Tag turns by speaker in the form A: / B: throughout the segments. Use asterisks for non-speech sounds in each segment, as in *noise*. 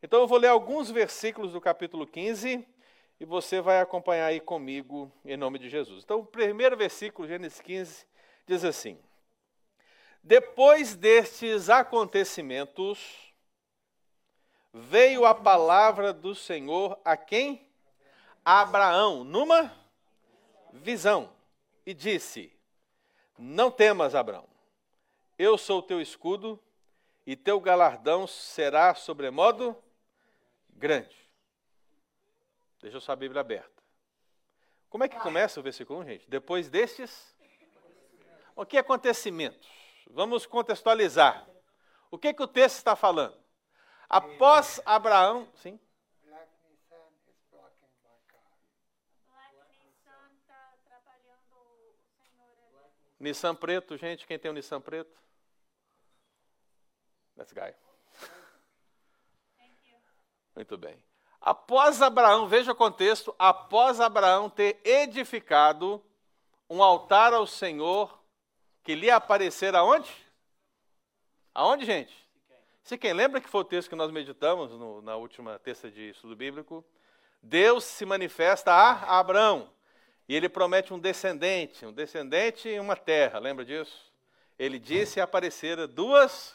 A: Então eu vou ler alguns versículos do capítulo 15 e você vai acompanhar aí comigo em nome de Jesus. Então, o primeiro versículo, Gênesis 15, diz assim: Depois destes acontecimentos, veio a palavra do Senhor a quem? A Abraão, numa visão, e disse: Não temas, Abraão, eu sou teu escudo, e teu galardão será sobremodo grande. Deixa sua Bíblia aberta. Como é que começa o versículo 1, gente? Depois destes. O que acontecimentos? Vamos contextualizar. O que, que o texto está falando? Após Abraão. Sim? Nissan preto, gente, quem tem o um Nissan preto? That's guy. Muito bem. Após Abraão, veja o contexto, após Abraão ter edificado um altar ao Senhor, que lhe aparecer aonde? Aonde, gente? Se quem lembra que foi o texto que nós meditamos no, na última terça de estudo bíblico? Deus se manifesta a Abraão e ele promete um descendente, um descendente e uma terra, lembra disso? Ele disse e aparecera duas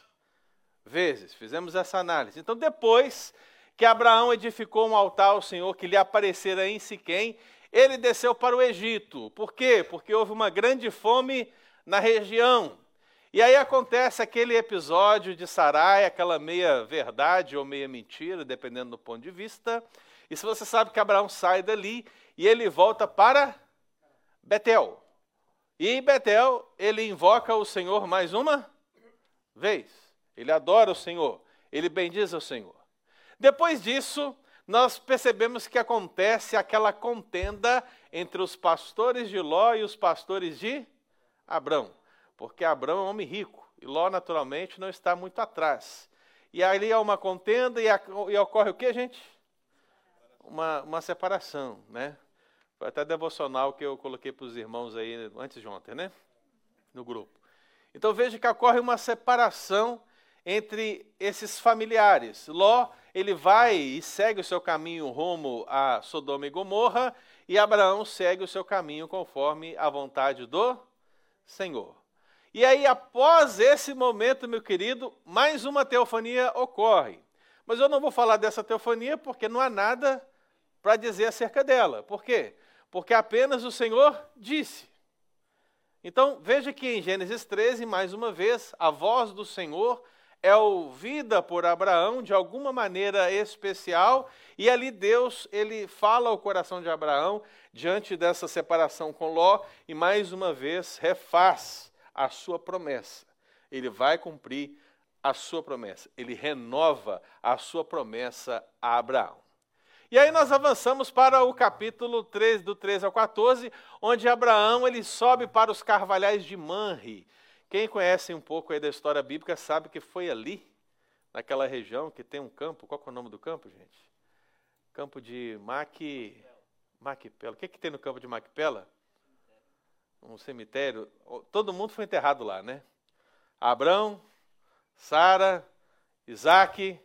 A: vezes. Fizemos essa análise. Então, depois que Abraão edificou um altar ao Senhor que lhe aparecera em Siquém, ele desceu para o Egito. Por quê? Porque houve uma grande fome na região. E aí acontece aquele episódio de Sarai, aquela meia verdade ou meia mentira, dependendo do ponto de vista. E se você sabe que Abraão sai dali e ele volta para Betel. E em Betel ele invoca o Senhor mais uma vez. Ele adora o Senhor, ele bendiz o Senhor. Depois disso, nós percebemos que acontece aquela contenda entre os pastores de Ló e os pastores de Abrão, porque Abrão é um homem rico e Ló, naturalmente, não está muito atrás. E ali há uma contenda e, a, e ocorre o que, gente? Uma, uma separação, né? Foi até devocional que eu coloquei para os irmãos aí antes de ontem, né? No grupo. Então veja que ocorre uma separação entre esses familiares. Ló, ele vai e segue o seu caminho rumo a Sodoma e Gomorra, e Abraão segue o seu caminho conforme a vontade do Senhor. E aí, após esse momento, meu querido, mais uma teofania ocorre. Mas eu não vou falar dessa teofania porque não há nada para dizer acerca dela. Por quê? Porque apenas o Senhor disse. Então, veja que em Gênesis 13, mais uma vez, a voz do Senhor é ouvida por Abraão de alguma maneira especial, e ali Deus ele fala ao coração de Abraão diante dessa separação com Ló e mais uma vez refaz a sua promessa. Ele vai cumprir a sua promessa. Ele renova a sua promessa a Abraão. E aí nós avançamos para o capítulo 3, do 13 ao 14, onde Abraão ele sobe para os carvalhais de Manre. Quem conhece um pouco aí da história bíblica sabe que foi ali, naquela região, que tem um campo. Qual é o nome do campo, gente? Campo de Mac... Macpela. O que, que tem no campo de Macpela? Um cemitério. Todo mundo foi enterrado lá, né? Abraão, Sara, Isaac,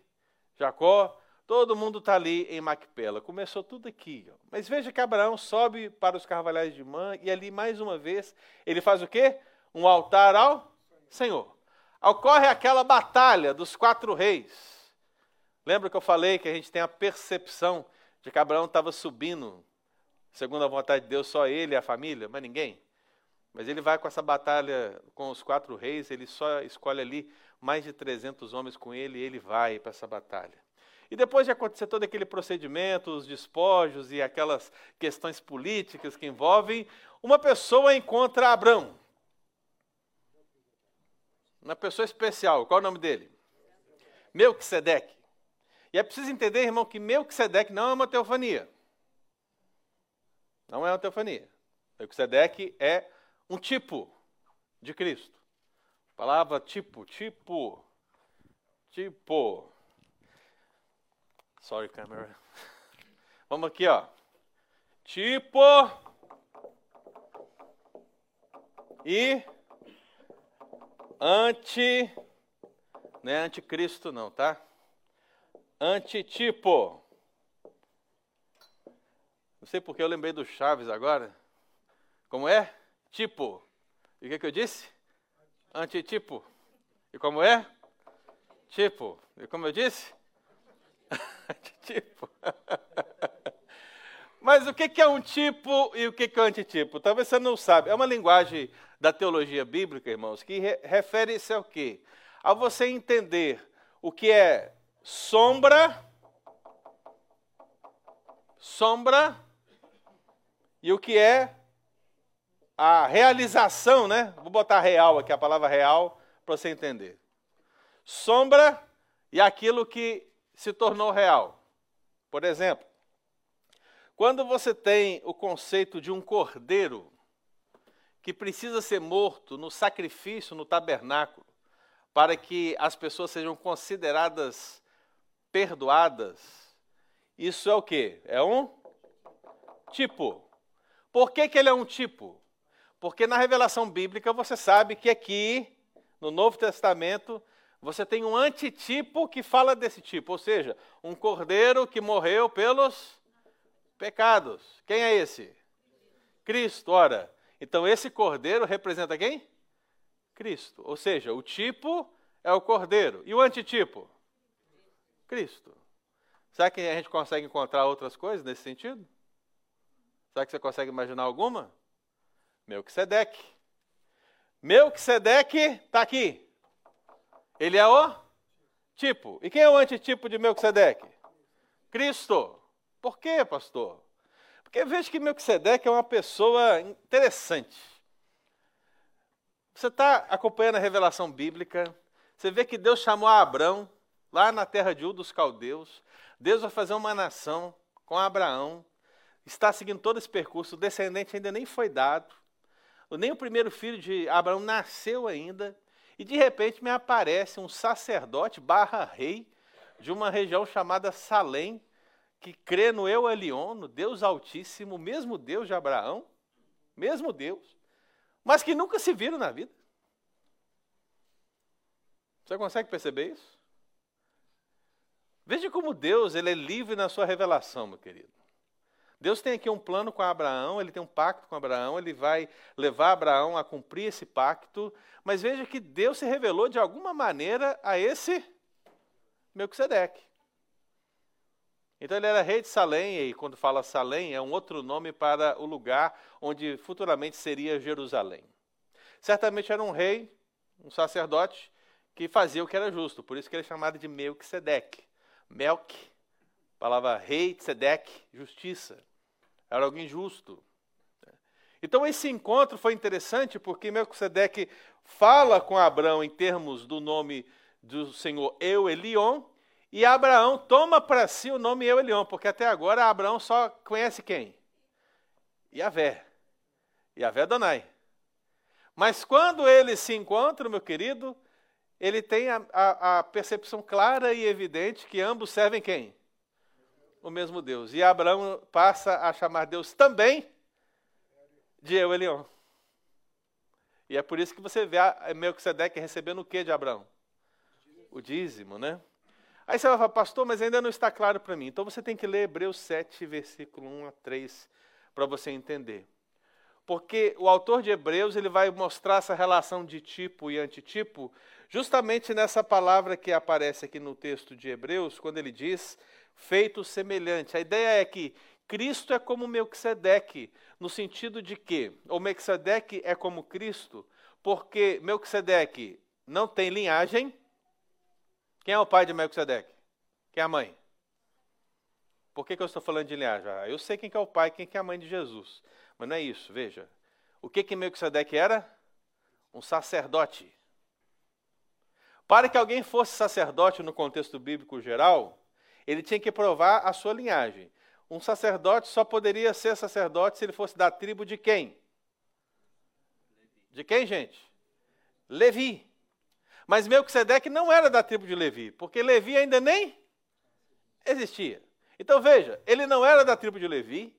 A: Jacó, todo mundo está ali em Macpela. Começou tudo aqui. Ó. Mas veja que Abraão sobe para os carvalhais de Man e ali mais uma vez ele faz o quê? Um altar ao Senhor. Ocorre aquela batalha dos quatro reis. Lembra que eu falei que a gente tem a percepção de que Abraão estava subindo, segundo a vontade de Deus, só ele e a família, mas ninguém? Mas ele vai com essa batalha com os quatro reis, ele só escolhe ali mais de 300 homens com ele e ele vai para essa batalha. E depois de acontecer todo aquele procedimento, os despojos e aquelas questões políticas que envolvem, uma pessoa encontra Abraão uma pessoa especial. Qual é o nome dele? Melquisedeque. E é preciso entender, irmão, que Melquisedeque não é uma teofania. Não é uma teofania. Melquisedeque é um tipo de Cristo. palavra tipo, tipo, tipo. Sorry, camera. Vamos aqui, ó. Tipo e anti, não é anticristo não, tá? Antitipo. Não sei porque eu lembrei do Chaves agora. Como é? Tipo. E o que, que eu disse? Antitipo. E como é? Tipo. E como eu disse? *laughs* Antitipo. *laughs* Mas o que é um tipo e o que é um antitipo? Talvez você não sabe. É uma linguagem da teologia bíblica, irmãos, que refere-se ao quê? A você entender o que é sombra, sombra e o que é a realização, né? Vou botar real aqui, a palavra real, para você entender. Sombra e aquilo que se tornou real. Por exemplo, quando você tem o conceito de um cordeiro que precisa ser morto no sacrifício no tabernáculo, para que as pessoas sejam consideradas perdoadas, isso é o que? É um tipo. Por que, que ele é um tipo? Porque na revelação bíblica você sabe que aqui, no Novo Testamento, você tem um antitipo que fala desse tipo, ou seja, um cordeiro que morreu pelos pecados. Quem é esse? Cristo. Ora, então esse cordeiro representa quem? Cristo. Ou seja, o tipo é o cordeiro. E o antitipo? Cristo. Será que a gente consegue encontrar outras coisas nesse sentido? Será que você consegue imaginar alguma? Melquisedeque. Melquisedeque está aqui. Ele é o tipo. E quem é o antitipo de Melquisedeque? Cristo. Por quê, pastor? Porque veja que Melquisedeque é uma pessoa interessante. Você está acompanhando a revelação bíblica, você vê que Deus chamou Abraão, lá na terra de U dos caldeus. Deus vai fazer uma nação com Abraão. Está seguindo todo esse percurso, o descendente ainda nem foi dado. Nem o primeiro filho de Abraão nasceu ainda. E de repente me aparece um sacerdote barra rei de uma região chamada Salém, que crê no Eu Elion, no Deus Altíssimo, mesmo Deus de Abraão, mesmo Deus, mas que nunca se viram na vida. Você consegue perceber isso? Veja como Deus ele é livre na sua revelação, meu querido. Deus tem aqui um plano com Abraão, ele tem um pacto com Abraão, ele vai levar Abraão a cumprir esse pacto, mas veja que Deus se revelou de alguma maneira a esse Melquisedeque. Então ele era rei de Salém, e quando fala Salém, é um outro nome para o lugar onde futuramente seria Jerusalém. Certamente era um rei, um sacerdote, que fazia o que era justo, por isso que ele é chamado de Melquisedeque. Melk, palavra rei, Tzedek, justiça. Era alguém justo. Então esse encontro foi interessante porque Melquisedeque fala com Abraão em termos do nome do Senhor Eu Elion, e Abraão toma para si o nome Eu Elion, porque até agora Abraão só conhece quem? Yahvé. Yahvé Donai. Mas quando eles se encontram, meu querido, ele tem a, a, a, percepção clara e evidente que ambos servem quem? O mesmo Deus. E Abraão passa a chamar Deus também de Eu Elion. E é por isso que você vê Melquisedeque recebendo o que de Abraão? O dízimo, né? Aí você vai falar, pastor, mas ainda não está claro para mim. Então você tem que ler Hebreus 7, versículo 1 a 3, para você entender. Porque o autor de Hebreus ele vai mostrar essa relação de tipo e antitipo justamente nessa palavra que aparece aqui no texto de Hebreus, quando ele diz feito semelhante. A ideia é que Cristo é como Melquisedeque, no sentido de que o Melquisedeque é como Cristo, porque Melquisedeque não tem linhagem, quem é o pai de Melquisedeque? Quem é a mãe? Por que, que eu estou falando de linhagem? Ah, eu sei quem é o pai, quem é a mãe de Jesus. Mas não é isso, veja. O que que Melquisedeque era? Um sacerdote. Para que alguém fosse sacerdote no contexto bíblico geral, ele tinha que provar a sua linhagem. Um sacerdote só poderia ser sacerdote se ele fosse da tribo de quem? De quem, gente? Levi. Mas Melquisedeque não era da tribo de Levi, porque Levi ainda nem existia. Então veja, ele não era da tribo de Levi,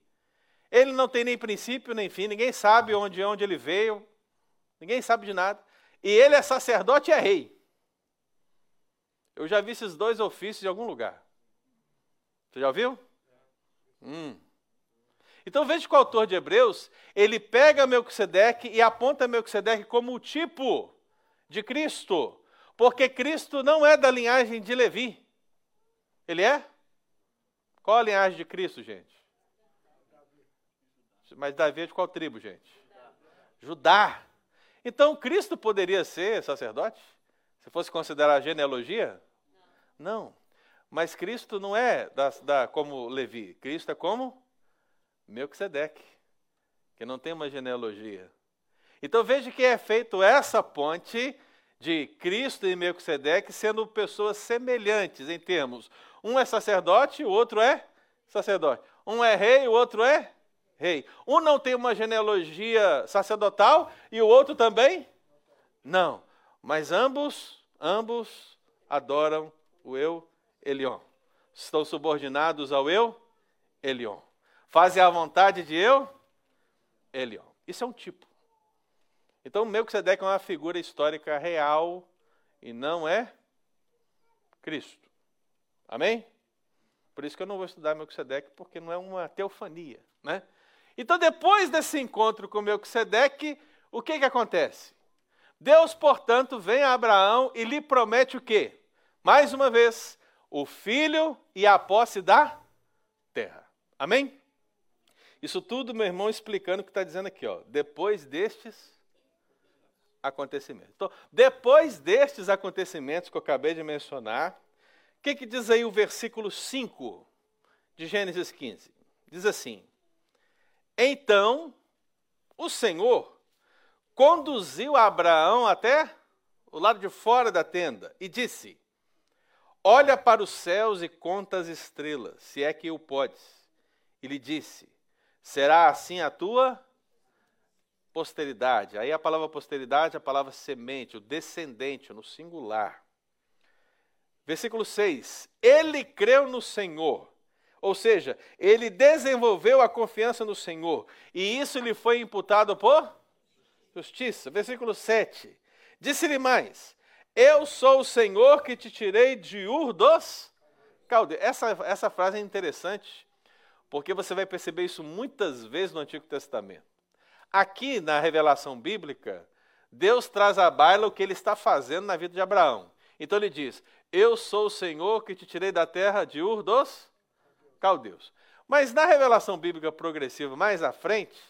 A: ele não tem nem princípio nem fim, ninguém sabe onde, onde ele veio, ninguém sabe de nada. E ele é sacerdote e é rei. Eu já vi esses dois ofícios em algum lugar. Você já ouviu? Hum. Então veja que o autor de Hebreus, ele pega Melquisedeque e aponta Melquisedeque como o tipo de Cristo, porque Cristo não é da linhagem de Levi. Ele é? Qual a linhagem de Cristo, gente? Mas Davi é de qual tribo, gente? Judá. Então Cristo poderia ser sacerdote? Se fosse considerar a genealogia? Não. Mas Cristo não é da, da, como Levi. Cristo é como Melquisedeque, que não tem uma genealogia. Então veja que é feito essa ponte de Cristo e Melquisedeque sendo pessoas semelhantes em termos. Um é sacerdote, o outro é sacerdote. Um é rei, o outro é rei. Um não tem uma genealogia sacerdotal e o outro também não. Mas ambos, ambos adoram o eu Elion. Estão subordinados ao eu Elion. Fazem a vontade de eu Elion. Isso é um tipo. Então, Melquisedeque é uma figura histórica real e não é Cristo. Amém? Por isso que eu não vou estudar Melquisedeque, porque não é uma teofania. Né? Então, depois desse encontro com Melquisedeque, o que, que acontece? Deus, portanto, vem a Abraão e lhe promete o quê? Mais uma vez, o filho e a posse da terra. Amém? Isso tudo, meu irmão, explicando o que está dizendo aqui. Ó. Depois destes acontecimentos. Então, depois destes acontecimentos que eu acabei de mencionar, o que, que diz aí o versículo 5 de Gênesis 15? Diz assim: Então o Senhor conduziu Abraão até o lado de fora da tenda e disse: Olha para os céus e conta as estrelas, se é que o podes. E lhe disse: Será assim a tua posteridade. Aí a palavra posteridade, a palavra semente, o descendente, no singular. Versículo 6: Ele creu no Senhor, ou seja, ele desenvolveu a confiança no Senhor, e isso lhe foi imputado por justiça. Versículo 7: Disse-lhe mais: Eu sou o Senhor que te tirei de Ur dos Caldeus. Essa, essa frase é interessante, porque você vai perceber isso muitas vezes no Antigo Testamento. Aqui na revelação bíblica, Deus traz à baila o que ele está fazendo na vida de Abraão. Então ele diz: Eu sou o Senhor que te tirei da terra de Ur dos Caldeus. Mas na revelação bíblica progressiva, mais à frente,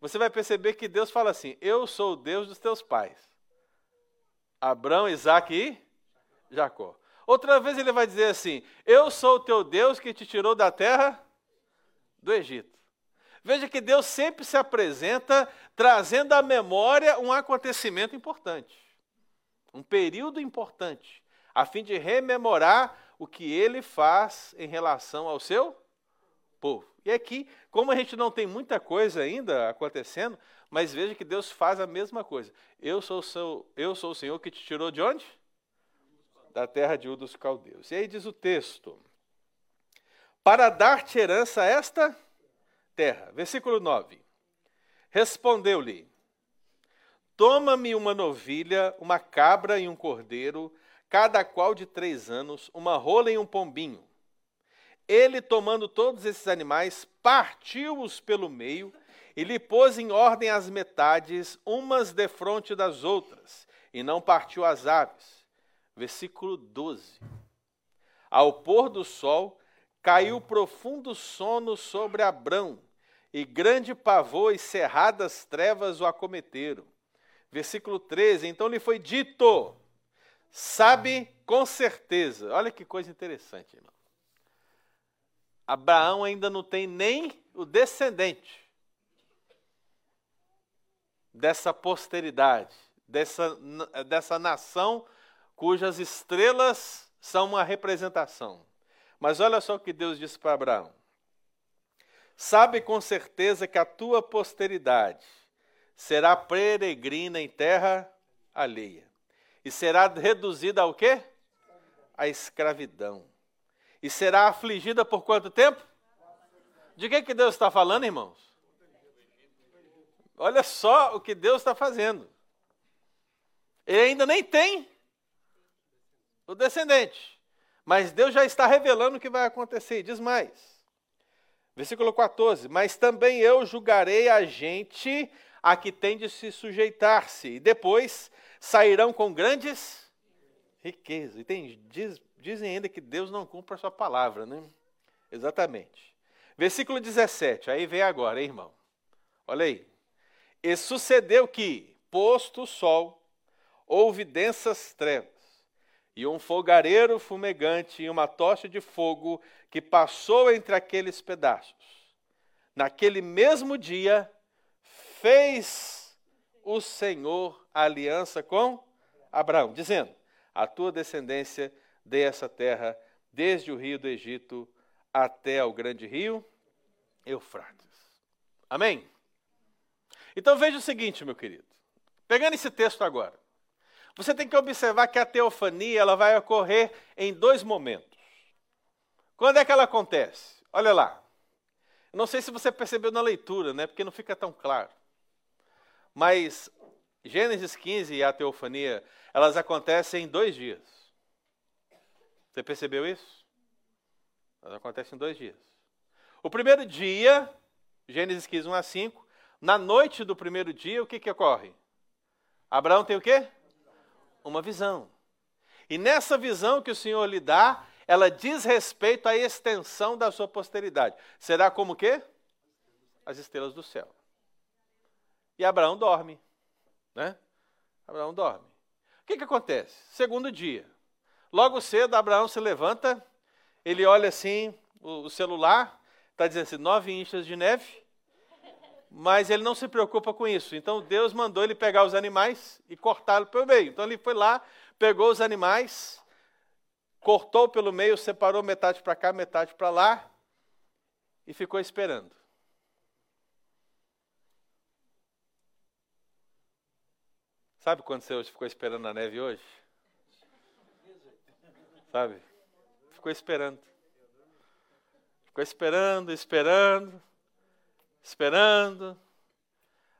A: você vai perceber que Deus fala assim: Eu sou o Deus dos teus pais. Abraão, Isaac e Jacó. Outra vez ele vai dizer assim: Eu sou o teu Deus que te tirou da terra do Egito. Veja que Deus sempre se apresenta trazendo à memória um acontecimento importante, um período importante, a fim de rememorar o que ele faz em relação ao seu povo. E aqui, como a gente não tem muita coisa ainda acontecendo, mas veja que Deus faz a mesma coisa. Eu sou o, seu, eu sou o Senhor que te tirou de onde? Da terra de U dos caldeus. E aí diz o texto: Para dar-te herança esta terra. Versículo 9. Respondeu-lhe: Toma-me uma novilha, uma cabra e um cordeiro, cada qual de três anos, uma rola e um pombinho. Ele, tomando todos esses animais, partiu-os pelo meio e lhe pôs em ordem as metades, umas defronte das outras, e não partiu as aves. Versículo 12. Ao pôr do sol, caiu profundo sono sobre Abrão, e grande pavor e cerradas trevas o acometeram. Versículo 13: Então lhe foi dito, sabe com certeza. Olha que coisa interessante, irmão. Abraão ainda não tem nem o descendente dessa posteridade, dessa, dessa nação cujas estrelas são uma representação. Mas olha só o que Deus disse para Abraão: Sabe com certeza que a tua posteridade será peregrina em terra alheia e será reduzida ao quê? A escravidão. E será afligida por quanto tempo? De que, que Deus está falando, irmãos? Olha só o que Deus está fazendo. Ele ainda nem tem o descendente. Mas Deus já está revelando o que vai acontecer. Diz mais. Versículo 14: Mas também eu julgarei a gente a que tem de se sujeitar-se, e depois sairão com grandes riquezas. E tem, diz, dizem ainda que Deus não cumpre a sua palavra, né? Exatamente. Versículo 17, aí vem agora, hein, irmão? Olha aí. E sucedeu que, posto o sol, houve densas trevas, e um fogareiro fumegante e uma tocha de fogo que passou entre aqueles pedaços. Naquele mesmo dia, fez o Senhor aliança com Abraão, dizendo: A tua descendência dê essa terra desde o rio do Egito até ao grande rio Eufrates. Amém? Então veja o seguinte, meu querido. Pegando esse texto agora, você tem que observar que a teofania ela vai ocorrer em dois momentos. Quando é que ela acontece? Olha lá. Não sei se você percebeu na leitura, né? Porque não fica tão claro. Mas Gênesis 15 e a teofania, elas acontecem em dois dias. Você percebeu isso? Elas acontecem em dois dias. O primeiro dia, Gênesis 15, 1 a 5, na noite do primeiro dia, o que, que ocorre? Abraão tem o quê? Uma visão. E nessa visão que o Senhor lhe dá, ela diz respeito à extensão da sua posteridade. Será como quê? As estrelas do céu. E Abraão dorme. Né? Abraão dorme. O que, que acontece? Segundo dia. Logo cedo, Abraão se levanta, ele olha assim, o, o celular, está dizendo assim, nove inchas de neve, mas ele não se preocupa com isso. Então Deus mandou ele pegar os animais e cortá-lo pelo meio. Então ele foi lá, pegou os animais, cortou pelo meio, separou metade para cá, metade para lá e ficou esperando. Sabe quando você ficou esperando na neve hoje? Sabe? Ficou esperando. Ficou esperando, esperando, esperando.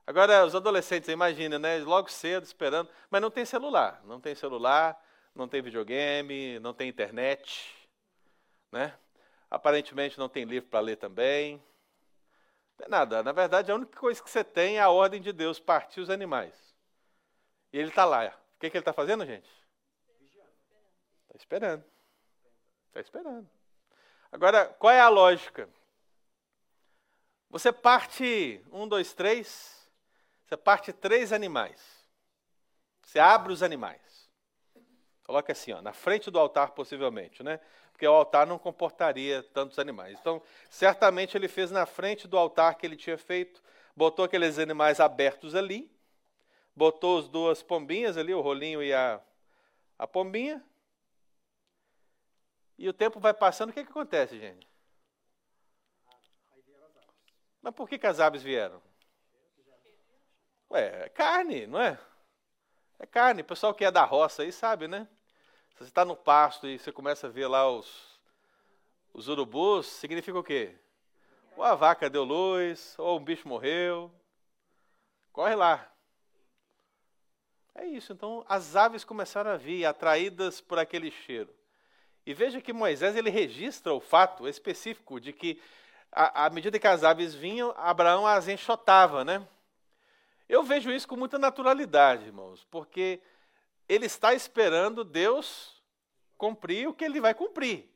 A: Agora, os adolescentes, imagina, né? Logo cedo, esperando. Mas não tem celular. Não tem celular, não tem videogame, não tem internet. Né? Aparentemente não tem livro para ler também. Não tem nada. Na verdade, a única coisa que você tem é a ordem de Deus, partir os animais. E ele está lá. O que, que ele está fazendo, gente? Está esperando. Está esperando. Agora, qual é a lógica? Você parte um, dois, três. Você parte três animais. Você abre os animais. Coloca assim, ó, na frente do altar, possivelmente, né? Porque o altar não comportaria tantos animais. Então, certamente ele fez na frente do altar que ele tinha feito, botou aqueles animais abertos ali, botou as duas pombinhas ali, o rolinho e a, a pombinha. E o tempo vai passando, o que, que acontece, gente? Mas por que, que as aves vieram? Ué, é carne, não é? É carne. O pessoal que é da roça aí sabe, né? Se você está no pasto e você começa a ver lá os, os urubus, significa o quê? Ou a vaca deu luz, ou um bicho morreu. Corre lá. É isso. Então as aves começaram a vir, atraídas por aquele cheiro. E veja que Moisés ele registra o fato específico de que, à, medida que as aves vinham, Abraão as enxotava, né? Eu vejo isso com muita naturalidade, irmãos, porque ele está esperando Deus cumprir o que ele vai cumprir.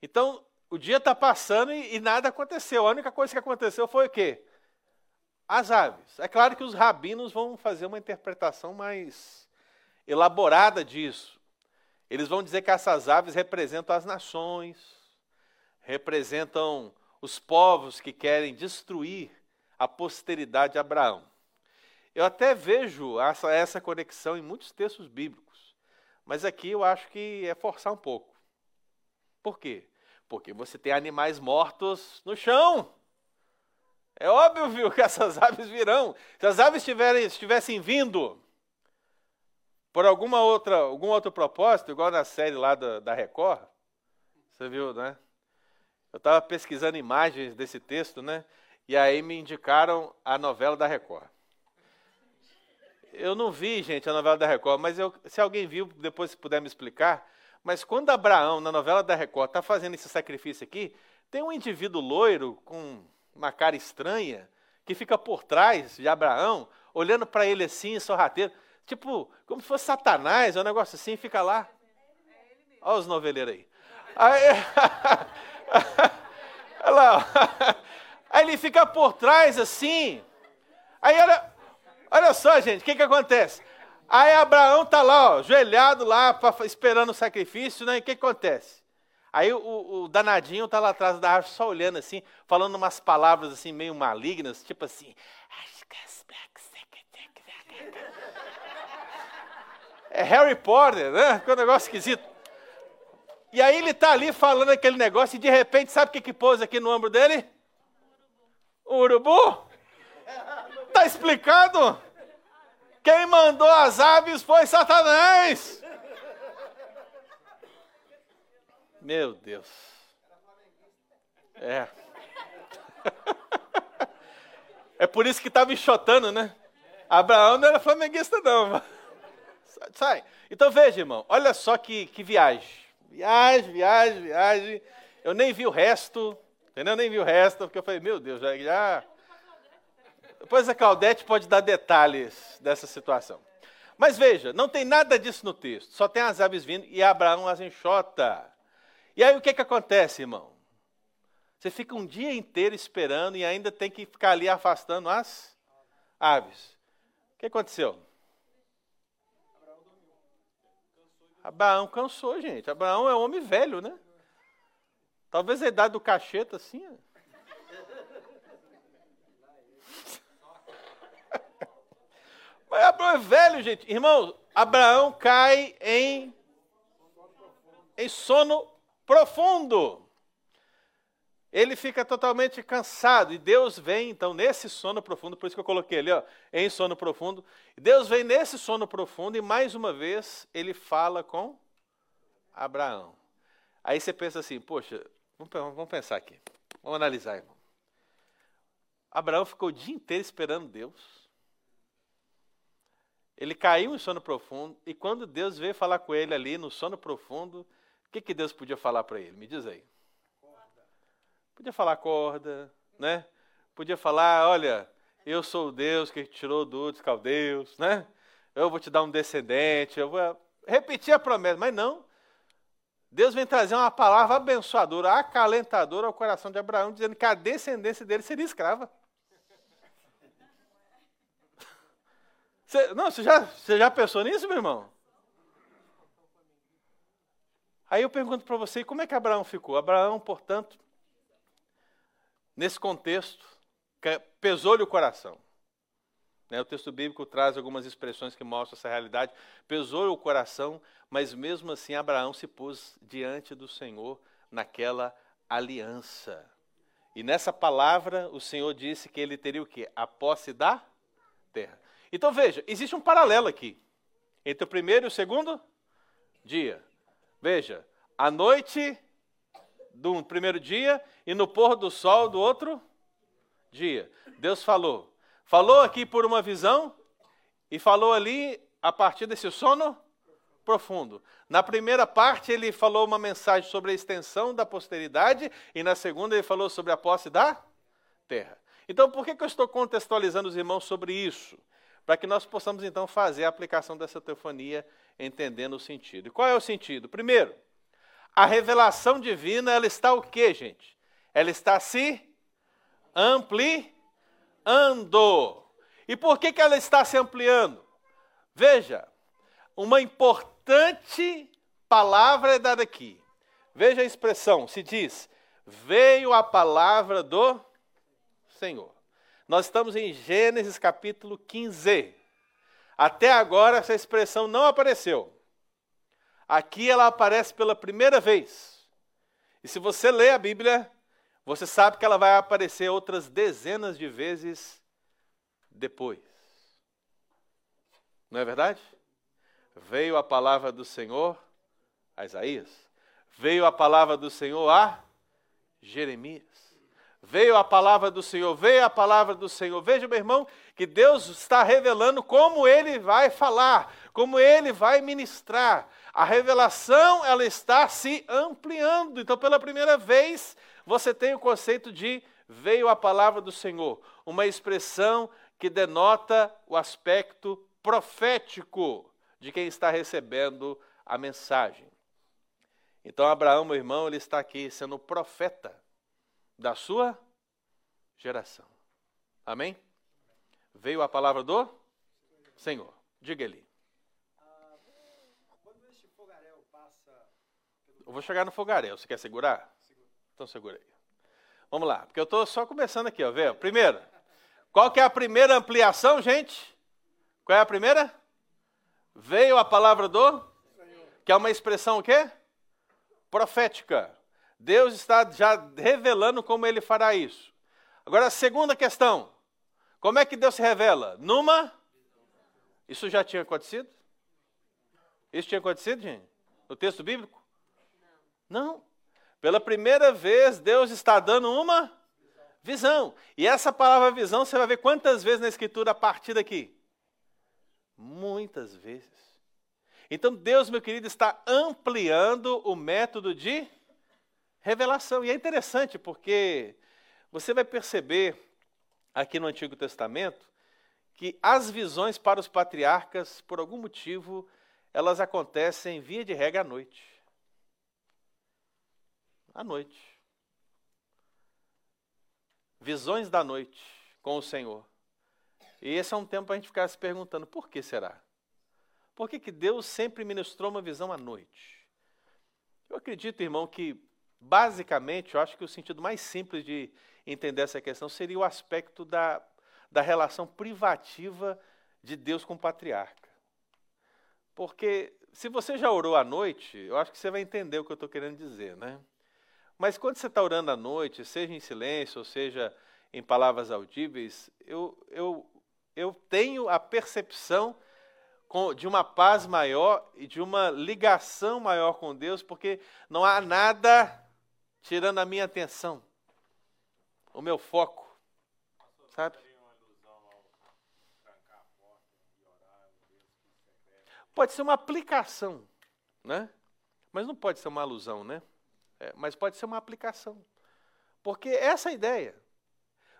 A: Então, o dia está passando e, e, nada aconteceu. A única coisa que aconteceu foi o quê? As aves. É claro que os rabinos vão fazer uma interpretação mais elaborada disso. Eles vão dizer que essas aves representam as nações, representam os povos que querem destruir a posteridade de Abraão. Eu até vejo essa, essa conexão em muitos textos bíblicos, mas aqui eu acho que é forçar um pouco. Por quê? Porque você tem animais mortos no chão. É óbvio viu, que essas aves virão. Se as aves estiverem, estivessem vindo por alguma outra, algum outro propósito, igual na série lá da, da Record, você viu, né? Eu estava pesquisando imagens desse texto, né? E aí me indicaram a novela da Record. Eu não vi, gente, a novela da Record, mas eu, se alguém viu, depois se puder me explicar. Mas quando Abraão, na novela da Record, está fazendo esse sacrifício aqui, tem um indivíduo loiro com uma cara estranha que fica por trás de Abraão, olhando para ele assim, sorrateiro, tipo, como se fosse Satanás, é um negócio assim, fica lá. Olha os noveleiros aí. Aí, *laughs* olha lá, aí ele fica por trás assim. Aí olha, olha só, gente, o que, que acontece? Aí Abraão está lá, ó, joelhado lá, pra, esperando o sacrifício, né? E o que, que acontece? Aí o, o danadinho está lá atrás da árvore, só olhando assim, falando umas palavras assim, meio malignas, tipo assim. É Harry Potter, né? É um negócio esquisito. E aí ele está ali falando aquele negócio e de repente, sabe o que, que pôs aqui no ombro dele? O urubu? Tá explicado? Quem mandou as aves foi Satanás. Meu Deus. É. *laughs* É por isso que estava enxotando, né? Abraão não era flamenguista, não. *laughs* Sai. Então veja, irmão, olha só que, que viagem. Viagem, viagem, viagem. Eu nem vi o resto, entendeu? Eu nem vi o resto, porque eu falei, meu Deus, já, já depois a Claudete pode dar detalhes dessa situação. Mas veja, não tem nada disso no texto, só tem as aves vindo e Abraão as enxota. E aí o que, que acontece, irmão? Você fica um dia inteiro esperando e ainda tem que ficar ali afastando as aves. O que aconteceu? Abraão cansou, gente. Abraão é um homem velho, né? Talvez a idade do cacheta, assim. *laughs* Mas Abraão é velho, gente. Irmão, Abraão cai em, em sono profundo. Ele fica totalmente cansado e Deus vem então nesse sono profundo, por isso que eu coloquei ali, ó, em sono profundo. Deus vem nesse sono profundo e mais uma vez ele fala com Abraão. Aí você pensa assim, poxa, vamos pensar aqui, vamos analisar, irmão. Abraão ficou o dia inteiro esperando Deus. Ele caiu em sono profundo e quando Deus veio falar com ele ali no sono profundo, o que, que Deus podia falar para ele? Me diz aí. Podia falar corda, né? Podia falar, olha, eu sou o Deus que tirou do dos caldeus, né? Eu vou te dar um descendente, eu vou repetir a promessa, mas não. Deus vem trazer uma palavra abençoadora, acalentadora ao coração de Abraão, dizendo que a descendência dele seria escrava. *laughs* Você, não, você já, você já pensou nisso, meu irmão? Aí eu pergunto para você, como é que Abraão ficou? Abraão, portanto, nesse contexto, pesou-lhe o coração. Né, o texto bíblico traz algumas expressões que mostram essa realidade. Pesou-lhe o coração, mas mesmo assim Abraão se pôs diante do Senhor naquela aliança. E nessa palavra o Senhor disse que ele teria o quê? A posse da terra. Então veja, existe um paralelo aqui entre o primeiro e o segundo dia. Veja, a noite do primeiro dia e no pôr do sol do outro dia. Deus falou. Falou aqui por uma visão e falou ali a partir desse sono profundo. Na primeira parte, ele falou uma mensagem sobre a extensão da posteridade, e na segunda, ele falou sobre a posse da terra. Então, por que, que eu estou contextualizando os irmãos sobre isso? para que nós possamos então fazer a aplicação dessa teofonia entendendo o sentido. E qual é o sentido? Primeiro, a revelação divina, ela está o quê, gente? Ela está se ampliando. E por que, que ela está se ampliando? Veja, uma importante palavra é dada aqui. Veja a expressão, se diz: veio a palavra do Senhor. Nós estamos em Gênesis capítulo 15. Até agora essa expressão não apareceu. Aqui ela aparece pela primeira vez. E se você lê a Bíblia, você sabe que ela vai aparecer outras dezenas de vezes depois. Não é verdade? Veio a palavra do Senhor a Isaías. Veio a palavra do Senhor a Jeremias. Veio a palavra do Senhor, veio a palavra do Senhor. Veja, meu irmão, que Deus está revelando como ele vai falar, como ele vai ministrar. A revelação, ela está se ampliando. Então, pela primeira vez, você tem o conceito de veio a palavra do Senhor, uma expressão que denota o aspecto profético de quem está recebendo a mensagem. Então, Abraão, meu irmão, ele está aqui sendo profeta da sua geração. Amém? Veio a palavra do Senhor. Diga ele. Eu vou chegar no fogaréu. Você quer segurar? Então segura aí. Vamos lá, porque eu estou só começando aqui, ó. Vê, primeiro, qual que é a primeira ampliação, gente? Qual é a primeira? Veio a palavra do? Que é uma expressão o quê? Profética. Deus está já revelando como ele fará isso. Agora, a segunda questão. Como é que Deus se revela? Numa. Isso já tinha acontecido? Isso tinha acontecido, gente? No texto bíblico? Não. Pela primeira vez, Deus está dando uma visão. E essa palavra visão, você vai ver quantas vezes na Escritura a partir daqui? Muitas vezes. Então, Deus, meu querido, está ampliando o método de revelação. E é interessante porque você vai perceber aqui no Antigo Testamento que as visões para os patriarcas, por algum motivo, elas acontecem via de regra à noite. À noite. Visões da noite com o Senhor. E esse é um tempo para a gente ficar se perguntando: por que será? Por que, que Deus sempre ministrou uma visão à noite? Eu acredito, irmão, que basicamente, eu acho que o sentido mais simples de entender essa questão seria o aspecto da, da relação privativa de Deus com o patriarca. Porque se você já orou à noite, eu acho que você vai entender o que eu estou querendo dizer, né? Mas quando você está orando à noite, seja em silêncio, ou seja em palavras audíveis, eu, eu, eu tenho a percepção de uma paz maior e de uma ligação maior com Deus, porque não há nada tirando a minha atenção o meu foco. Sabe? Pode ser uma aplicação, né? Mas não pode ser uma alusão, né? É, mas pode ser uma aplicação. Porque essa é a ideia.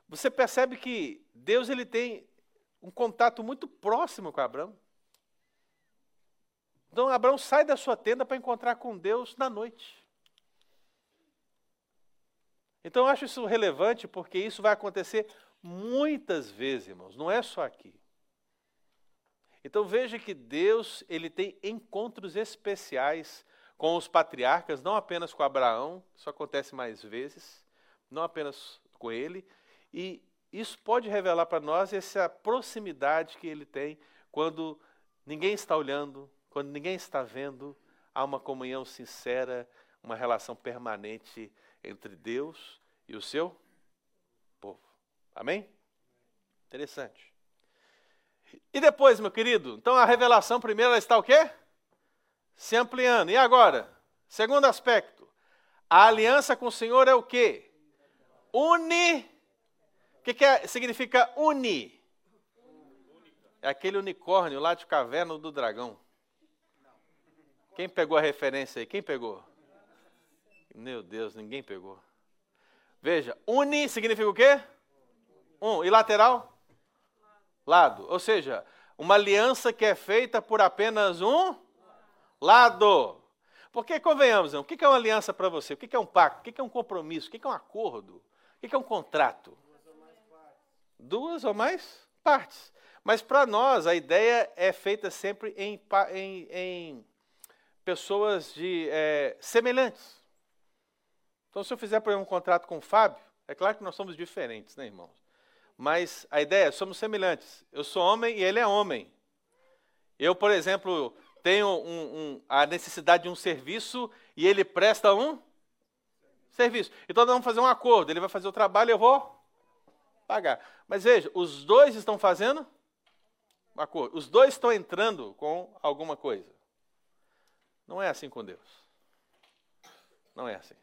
A: Você percebe que Deus ele tem um contato muito próximo com Abraão. Então Abraão sai da sua tenda para encontrar com Deus na noite. Então eu acho isso relevante porque isso vai acontecer muitas vezes, irmãos, não é só aqui. Então veja que Deus, ele tem encontros especiais com os patriarcas, não apenas com Abraão, isso acontece mais vezes, não apenas com ele, e isso pode revelar para nós essa proximidade que ele tem quando ninguém está olhando, quando ninguém está vendo, há uma comunhão sincera, uma relação permanente entre Deus e o seu povo. Amém? Interessante. E depois, meu querido, então a revelação primeiro está o quê? Se ampliando. E agora? Segundo aspecto. A aliança com o Senhor é o quê? Uni. O que, que é, significa uni? É aquele unicórnio lá de caverna do dragão. Quem pegou a referência aí? Quem pegou? Meu Deus, ninguém pegou. Veja, uni significa o quê? Um. E lateral? Lado. Ou seja, uma aliança que é feita por apenas um lado. Porque, convenhamos, o que é uma aliança para você? O que é um pacto? O que é um compromisso? O que é um acordo? O que é um contrato? Duas ou mais partes. Mas para nós, a ideia é feita sempre em, em, em pessoas de, é, semelhantes. Então, se eu fizer, por exemplo, um contrato com o Fábio, é claro que nós somos diferentes, né, irmãos? Mas a ideia é, somos semelhantes. Eu sou homem e ele é homem. Eu, por exemplo, tenho um, um, a necessidade de um serviço e ele presta um serviço. Então, vamos fazer um acordo. Ele vai fazer o trabalho e eu vou pagar. Mas veja, os dois estão fazendo um acordo. Os dois estão entrando com alguma coisa. Não é assim com Deus. Não é assim.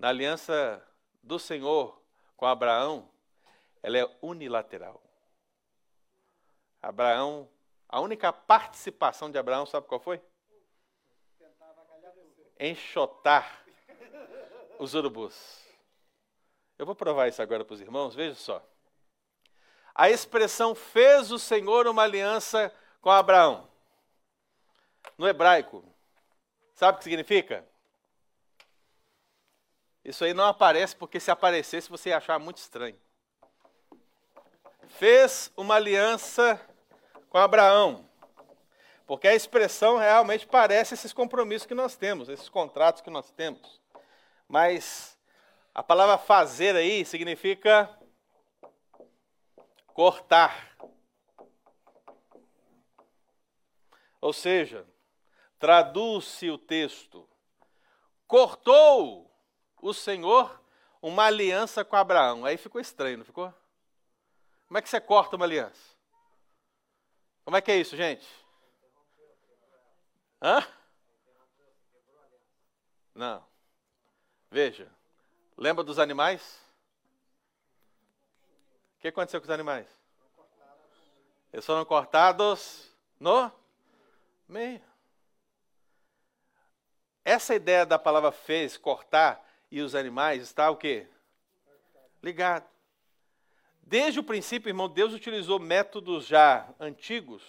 A: Na aliança do Senhor com Abraão, ela é unilateral. Abraão A única participação de Abraão, sabe qual foi? Enxotar os urubus. Eu vou provar isso agora para os irmãos, veja só. A expressão fez o Senhor uma aliança com Abraão. No hebraico, sabe o que significa? Isso aí não aparece porque se aparecesse você ia achar muito estranho. Fez uma aliança com Abraão. Porque a expressão realmente parece esses compromissos que nós temos, esses contratos que nós temos. Mas a palavra fazer aí significa cortar. Ou seja, traduz-se o texto: cortou o Senhor uma aliança com Abraão. Aí ficou estranho, não ficou? Como é que você corta uma aliança? Como é que é isso, gente? Hã? Não. Veja. Lembra dos animais? O que aconteceu com os animais? Eles foram cortados no meio. Essa ideia da palavra fez, cortar, e os animais está o quê? Ligado. Desde o princípio, irmão, Deus utilizou métodos já antigos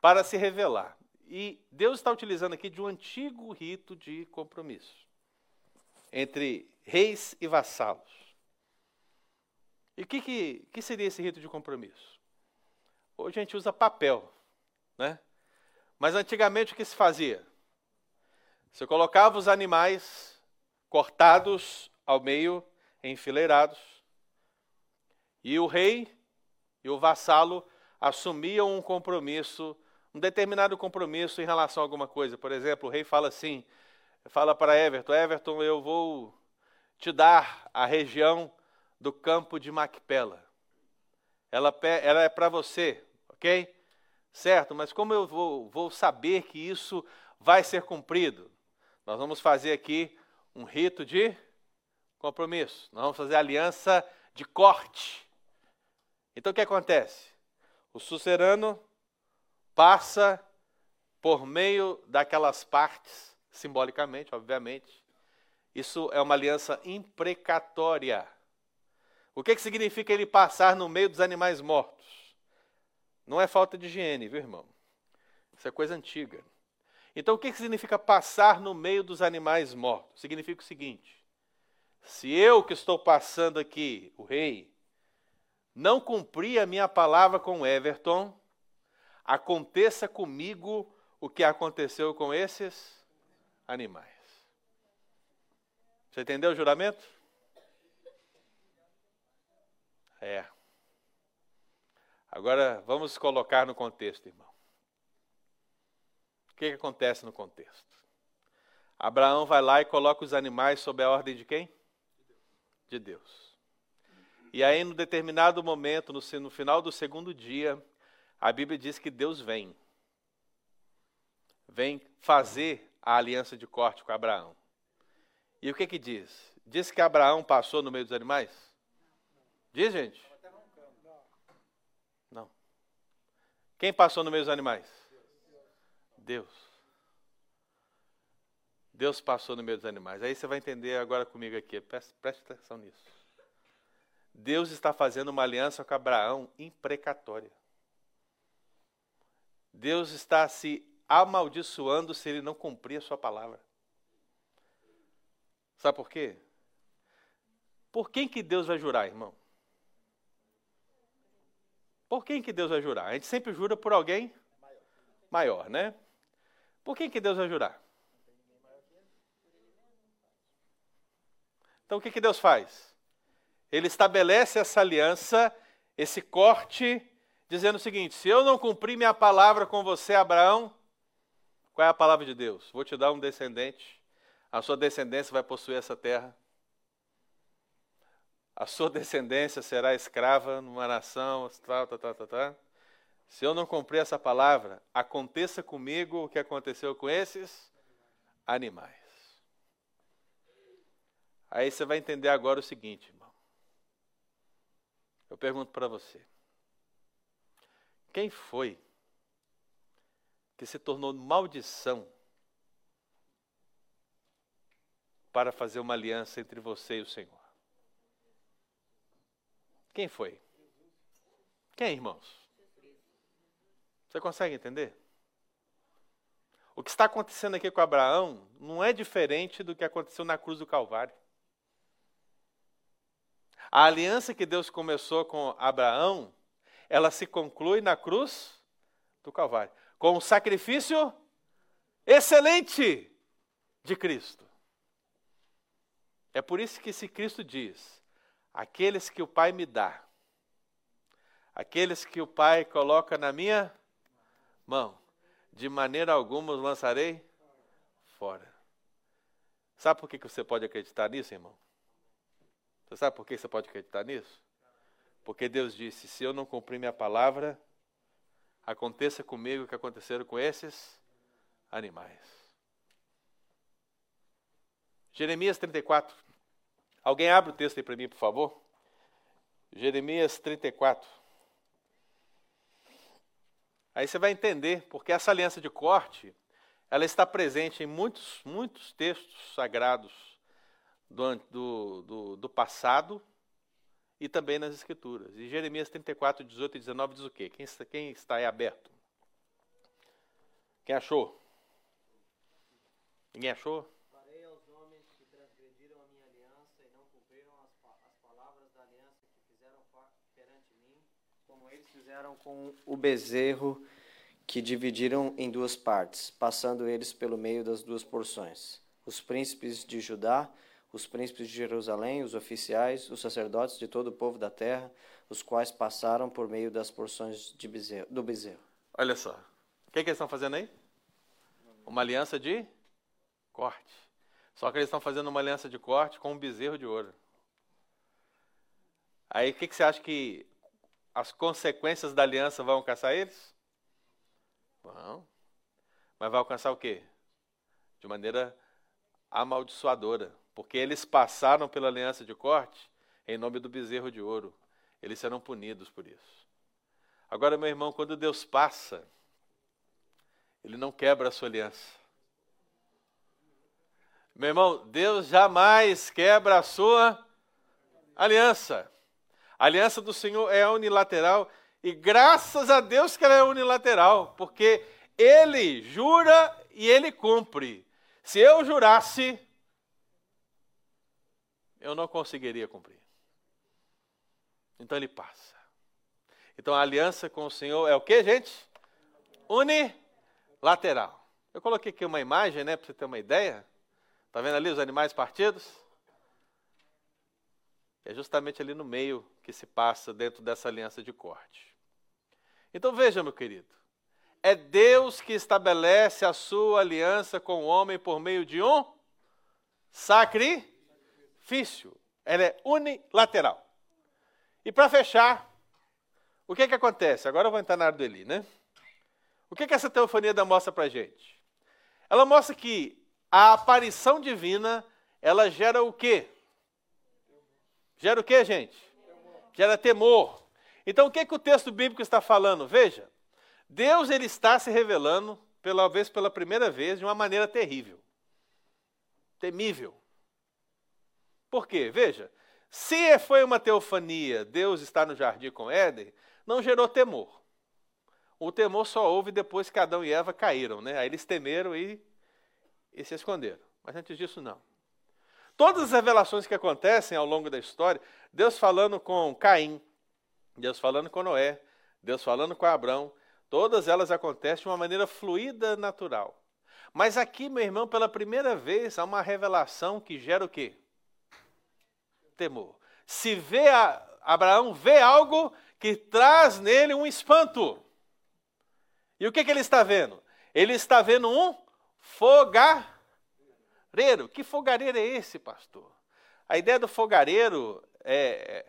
A: para se revelar. E Deus está utilizando aqui de um antigo rito de compromisso entre reis e vassalos. E o que, que, que seria esse rito de compromisso? Hoje a gente usa papel, né? Mas antigamente o que se fazia? Você colocava os animais cortados ao meio, enfileirados, e o rei e o vassalo assumiam um compromisso, um determinado compromisso em relação a alguma coisa. Por exemplo, o rei fala assim: fala para Everton, Everton, eu vou te dar a região do campo de Macpela. Ela, ela é para você, ok? Certo, mas como eu vou, vou saber que isso vai ser cumprido? Nós vamos fazer aqui um rito de compromisso. Nós vamos fazer aliança de corte. Então o que acontece? O sucerano passa por meio daquelas partes, simbolicamente, obviamente. Isso é uma aliança imprecatória. O que, que significa ele passar no meio dos animais mortos? Não é falta de higiene, viu, irmão? Isso é coisa antiga. Então, o que significa passar no meio dos animais mortos? Significa o seguinte: se eu que estou passando aqui, o rei, não cumprir a minha palavra com Everton, aconteça comigo o que aconteceu com esses animais. Você entendeu o juramento? É. Agora vamos colocar no contexto, irmão. O que, que acontece no contexto? Abraão vai lá e coloca os animais sob a ordem de quem? De Deus. E aí, no determinado momento, no, no final do segundo dia, a Bíblia diz que Deus vem. Vem fazer a aliança de corte com Abraão. E o que que diz? Diz que Abraão passou no meio dos animais? Diz, gente? Não. Quem passou no meio dos animais? Deus. Deus passou no meio dos animais. Aí você vai entender agora comigo aqui. Preste, preste atenção nisso. Deus está fazendo uma aliança com Abraão imprecatória. Deus está se amaldiçoando se ele não cumprir a sua palavra. Sabe por quê? Por quem que Deus vai jurar, irmão? Por quem que Deus vai jurar? A gente sempre jura por alguém maior, né? Por quem que Deus vai jurar? Então o que, que Deus faz? Ele estabelece essa aliança, esse corte, dizendo o seguinte: se eu não cumprir minha palavra com você, Abraão, qual é a palavra de Deus? Vou te dar um descendente, a sua descendência vai possuir essa terra. A sua descendência será escrava numa nação, tal, tal, tal, tal, tal. Se eu não cumprir essa palavra, aconteça comigo o que aconteceu com esses animais. Aí você vai entender agora o seguinte, irmão. Eu pergunto para você: quem foi que se tornou maldição para fazer uma aliança entre você e o Senhor? Quem foi? Quem, irmãos? Você consegue entender? O que está acontecendo aqui com Abraão não é diferente do que aconteceu na cruz do Calvário. A aliança que Deus começou com Abraão, ela se conclui na cruz do Calvário, com o sacrifício excelente de Cristo. É por isso que se Cristo diz: aqueles que o Pai me dá, aqueles que o Pai coloca na minha mão, de maneira alguma os lançarei fora. Sabe por que você pode acreditar nisso, irmão? Você sabe por que você pode acreditar nisso? Porque Deus disse: se eu não cumprir minha palavra, aconteça comigo o que aconteceram com esses animais. Jeremias 34. Alguém abre o texto aí para mim, por favor? Jeremias 34. Aí você vai entender porque essa aliança de corte, ela está presente em muitos, muitos textos sagrados do, do, do, do passado e também nas Escrituras. E Jeremias 34, 18 e 19 diz o quê? Quem, quem está aí aberto? Quem achou? Ninguém achou?
B: Como eles fizeram com o bezerro que dividiram em duas partes, passando eles pelo meio das duas porções. Os príncipes de Judá os príncipes de Jerusalém, os oficiais, os sacerdotes de todo o povo da terra, os quais passaram por meio das porções bezerro, do bezerro.
A: Olha só. O que, é que eles estão fazendo aí? Uma aliança de corte. Só que eles estão fazendo uma aliança de corte com um bezerro de ouro. Aí o que, que você acha que as consequências da aliança vão alcançar eles? Vão. Mas vai alcançar o quê? De maneira amaldiçoadora porque eles passaram pela aliança de corte em nome do bezerro de ouro. Eles serão punidos por isso. Agora, meu irmão, quando Deus passa, Ele não quebra a sua aliança. Meu irmão, Deus jamais quebra a sua aliança. A aliança do Senhor é unilateral e graças a Deus que ela é unilateral, porque Ele jura e Ele cumpre. Se eu jurasse, eu não conseguiria cumprir. Então ele passa. Então a aliança com o Senhor é o que, gente? Unilateral. Eu coloquei aqui uma imagem, né, para você ter uma ideia. Está vendo ali os animais partidos? É justamente ali no meio que se passa dentro dessa aliança de corte. Então veja, meu querido, é Deus que estabelece a sua aliança com o homem por meio de um sacrifício sacrifício, ela é unilateral. E para fechar, o que, que acontece? Agora eu vou entrar na área né? O que, que essa teofonia da mostra para gente? Ela mostra que a aparição divina, ela gera o quê? Gera o quê, gente? Gera temor. Então, o que, que o texto bíblico está falando? Veja, Deus ele está se revelando, pela vez pela primeira vez, de uma maneira terrível, temível. Por quê? Veja, se foi uma teofania, Deus está no jardim com Éden, não gerou temor. O temor só houve depois que Adão e Eva caíram, né? Aí eles temeram e, e se esconderam. Mas antes disso, não. Todas as revelações que acontecem ao longo da história, Deus falando com Caim, Deus falando com Noé, Deus falando com Abraão, todas elas acontecem de uma maneira fluida, natural. Mas aqui, meu irmão, pela primeira vez, há uma revelação que gera o quê? Temor. Se vê a, Abraão vê algo que traz nele um espanto. E o que, que ele está vendo? Ele está vendo um fogareiro. Que fogareiro é esse, pastor? A ideia do fogareiro é,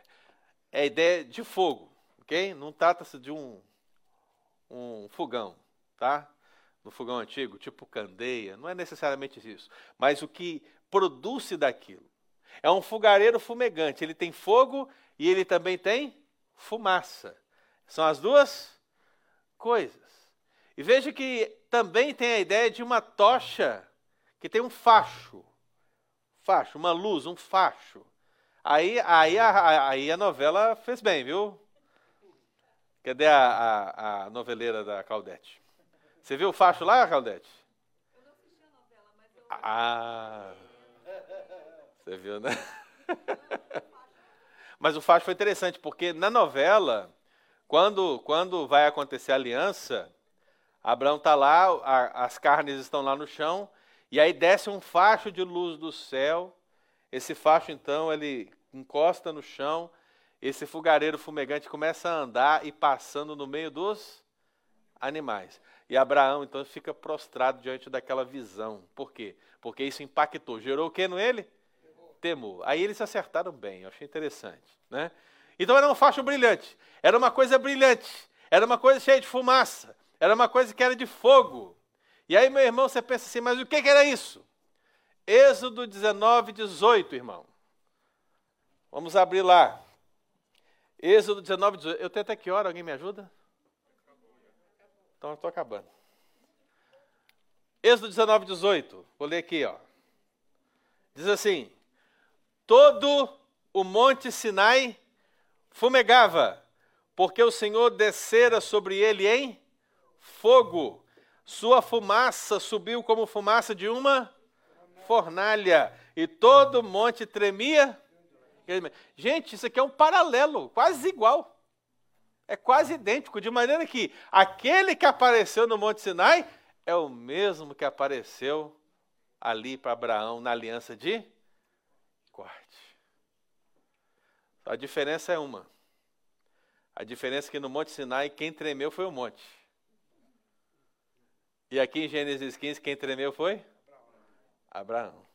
A: é a ideia de fogo, ok? Não trata-se de um, um fogão, tá? No fogão antigo, tipo candeia, não é necessariamente isso. Mas o que produz daquilo. É um fogareiro fumegante. Ele tem fogo e ele também tem fumaça. São as duas coisas. E veja que também tem a ideia de uma tocha que tem um facho. Facho, uma luz, um facho. Aí, aí, a, aí a novela fez bem, viu? Cadê a, a, a noveleira da Claudete? Você viu o facho lá, Claudete? Eu não assisti a novela, mas eu... Ah, você viu, né? *laughs* Mas o facho foi interessante, porque na novela, quando, quando vai acontecer a aliança, Abraão está lá, a, as carnes estão lá no chão, e aí desce um facho de luz do céu. Esse facho, então, ele encosta no chão, esse fogareiro fumegante começa a andar e passando no meio dos animais. E Abraão, então, fica prostrado diante daquela visão. Por quê? Porque isso impactou. Gerou o que no ele? Aí eles acertaram bem, eu achei interessante. Né? Então era um facho brilhante. Era uma coisa brilhante. Era uma coisa cheia de fumaça. Era uma coisa que era de fogo. E aí, meu irmão, você pensa assim, mas o que, que era isso? Êxodo 19, 18, irmão. Vamos abrir lá. Êxodo 19, 18. Eu tenho até que hora? Alguém me ajuda? Então eu estou acabando. Êxodo 19, 18. Vou ler aqui, ó. Diz assim: Todo o monte Sinai fumegava, porque o Senhor descera sobre ele em fogo. Sua fumaça subiu como fumaça de uma fornalha, e todo o monte tremia. Gente, isso aqui é um paralelo, quase igual. É quase idêntico, de maneira que aquele que apareceu no Monte Sinai é o mesmo que apareceu ali para Abraão na aliança de corte. A diferença é uma. A diferença é que no Monte Sinai quem tremeu foi o monte. E aqui em Gênesis 15 quem tremeu foi? Abraão.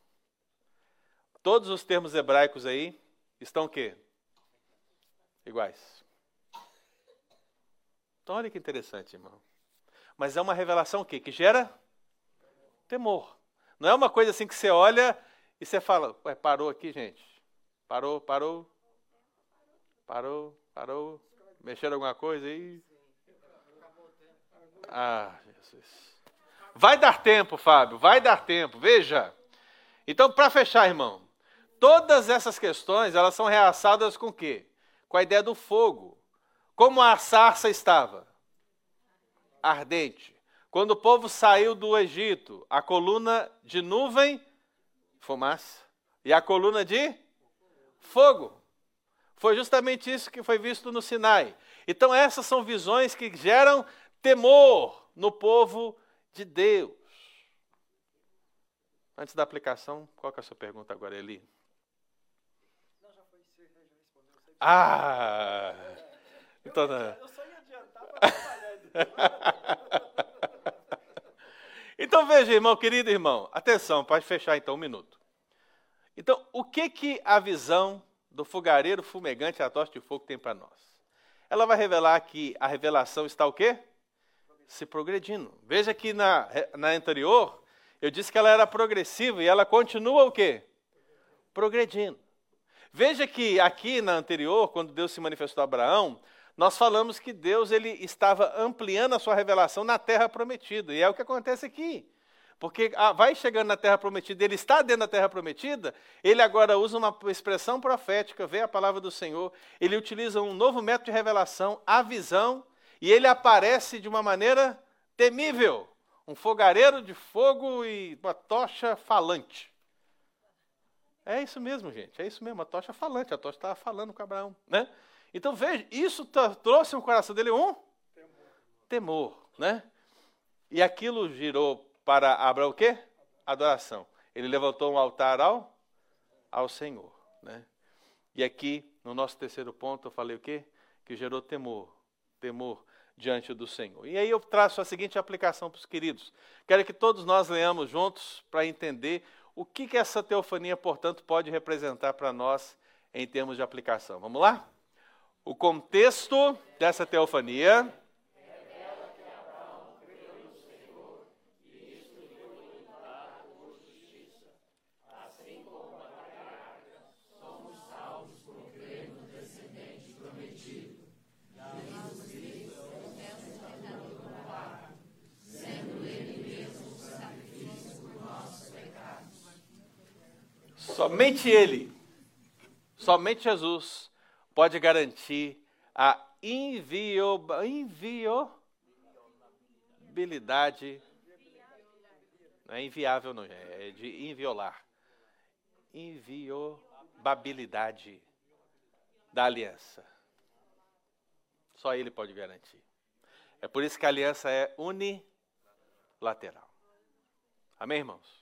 A: Todos os termos hebraicos aí estão o quê? Iguais. Então, olha que interessante, irmão. Mas é uma revelação o quê? Que gera temor. Não é uma coisa assim que você olha e você fala, ué, parou aqui, gente. Parou, parou. Parou, parou. Mexeram alguma coisa aí? Ah, Jesus. Vai dar tempo, Fábio, vai dar tempo. Veja. Então, para fechar, irmão, todas essas questões, elas são reaçadas com o quê? Com a ideia do fogo. Como a sarça estava? Ardente. Quando o povo saiu do Egito, a coluna de nuvem, fumaça, e a coluna de fogo. Foi justamente isso que foi visto no Sinai. Então, essas são visões que geram temor no povo de Deus. Antes da aplicação, qual é a sua pergunta agora, Eli? Não, já foi, já respondeu. Ah! Então? Eu só ia adiantar para *laughs* Então veja, irmão, querido irmão, atenção, pode fechar então um minuto. Então, o que que a visão do fogareiro fumegante a tocha de fogo tem para nós? Ela vai revelar que a revelação está o quê? Se progredindo. Veja que na, na anterior, eu disse que ela era progressiva e ela continua o quê? Progredindo. Veja que aqui na anterior, quando Deus se manifestou a Abraão, nós falamos que Deus ele estava ampliando a sua revelação na terra prometida. E é o que acontece aqui. Porque ah, vai chegando na terra prometida, ele está dentro da terra prometida, ele agora usa uma expressão profética, vê a palavra do Senhor, ele utiliza um novo método de revelação, a visão, e ele aparece de uma maneira temível um fogareiro de fogo e uma tocha falante. É isso mesmo, gente, é isso mesmo, a tocha falante, a tocha estava falando com Abraão, né? Então veja, isso trouxe no coração dele um temor, temor né? E aquilo girou para Abraão o quê? Adoração. Ele levantou um altar ao, ao Senhor, né? E aqui, no nosso terceiro ponto, eu falei o quê? Que gerou temor, temor diante do Senhor. E aí eu traço a seguinte aplicação para os queridos. Quero que todos nós leamos juntos para entender o que, que essa teofania, portanto, pode representar para nós em termos de aplicação. Vamos lá? O contexto dessa teofania Somente Ele, somente Jesus pode garantir a invio, inviolabilidade. Não é inviável, não, é de inviolar. Inviolabilidade da aliança. Só Ele pode garantir. É por isso que a aliança é unilateral. Amém, irmãos?